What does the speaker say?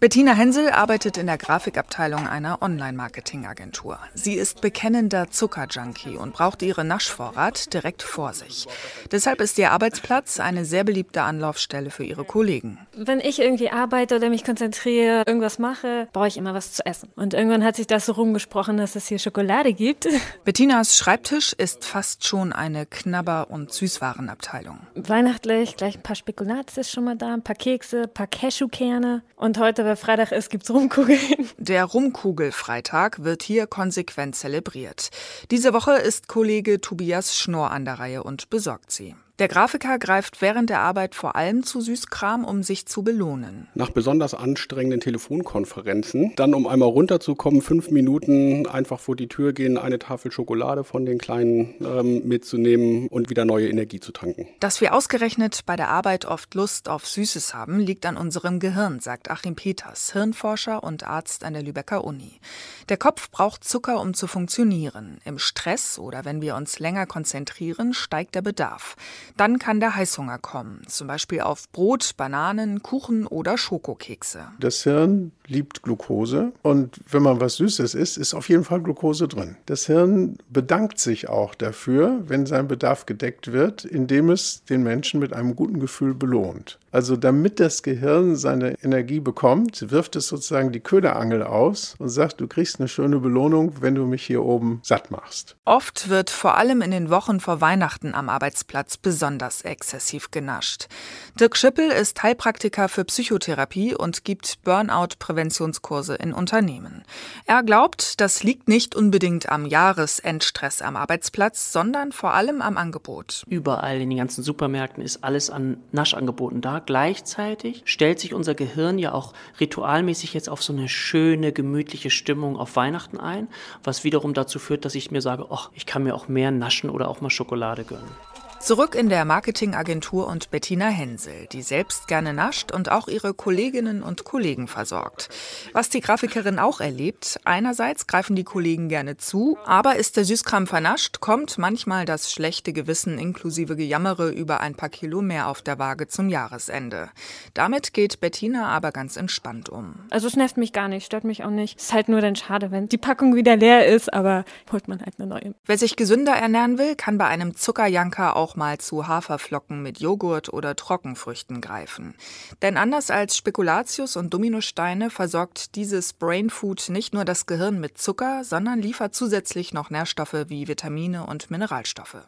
Bettina Hensel arbeitet in der Grafikabteilung einer Online-Marketing-Agentur. Sie ist bekennender Zuckerjunkie und braucht ihren Naschvorrat direkt vor sich. Deshalb ist ihr Arbeitsplatz eine sehr beliebte Anlaufstelle für ihre Kollegen. Wenn ich irgendwie arbeite oder mich konzentriere, irgendwas mache, brauche ich immer was zu essen. Und irgendwann hat sich das so rumgesprochen, dass es hier Schokolade gibt. Bettinas Schreibtisch ist fast schon eine Knabber- und Süßwarenabteilung. Weihnachtlich, gleich ein paar Spekulatius schon mal da, ein paar Kekse, ein paar Cashewkerne. Und heute weil Freitag ist, gibt's Rumkugeln. Der Rumkugelfreitag wird hier konsequent zelebriert. Diese Woche ist Kollege Tobias Schnorr an der Reihe und besorgt sie. Der Grafiker greift während der Arbeit vor allem zu Süßkram, um sich zu belohnen. Nach besonders anstrengenden Telefonkonferenzen, dann um einmal runterzukommen, fünf Minuten einfach vor die Tür gehen, eine Tafel Schokolade von den Kleinen ähm, mitzunehmen und wieder neue Energie zu tanken. Dass wir ausgerechnet bei der Arbeit oft Lust auf Süßes haben, liegt an unserem Gehirn, sagt Achim Peters, Hirnforscher und Arzt an der Lübecker Uni. Der Kopf braucht Zucker, um zu funktionieren. Im Stress oder wenn wir uns länger konzentrieren, steigt der Bedarf. Dann kann der Heißhunger kommen, zum Beispiel auf Brot, Bananen, Kuchen oder Schokokekse. Das Hirn liebt Glucose und wenn man was Süßes isst, ist auf jeden Fall Glucose drin. Das Hirn bedankt sich auch dafür, wenn sein Bedarf gedeckt wird, indem es den Menschen mit einem guten Gefühl belohnt. Also damit das Gehirn seine Energie bekommt, wirft es sozusagen die Köderangel aus und sagt, du kriegst eine schöne Belohnung, wenn du mich hier oben satt machst. Oft wird vor allem in den Wochen vor Weihnachten am Arbeitsplatz besonders exzessiv genascht. Dirk Schippel ist Heilpraktiker für Psychotherapie und gibt Burnout-Präventionskurse in Unternehmen. Er glaubt, das liegt nicht unbedingt am Jahresendstress am Arbeitsplatz, sondern vor allem am Angebot. Überall in den ganzen Supermärkten ist alles an Naschangeboten da. Gleichzeitig stellt sich unser Gehirn ja auch ritualmäßig jetzt auf so eine schöne, gemütliche Stimmung auf Weihnachten ein, was wiederum dazu führt, dass ich mir sage, ach, ich kann mir auch mehr naschen oder auch mal Schokolade gönnen. Zurück in der Marketingagentur und Bettina Hensel, die selbst gerne nascht und auch ihre Kolleginnen und Kollegen versorgt. Was die Grafikerin auch erlebt, einerseits greifen die Kollegen gerne zu, aber ist der Süßkram vernascht, kommt manchmal das schlechte Gewissen inklusive Gejammere über ein paar Kilo mehr auf der Waage zum Jahresende. Damit geht Bettina aber ganz entspannt um. Also es nervt mich gar nicht, stört mich auch nicht. Ist halt nur dann schade, wenn die Packung wieder leer ist, aber holt man halt eine neue. Wer sich gesünder ernähren will, kann bei einem Zuckerjanker auch auch mal zu Haferflocken mit Joghurt oder Trockenfrüchten greifen. Denn anders als Spekulatius und Dominosteine versorgt dieses Brainfood nicht nur das Gehirn mit Zucker, sondern liefert zusätzlich noch Nährstoffe wie Vitamine und Mineralstoffe.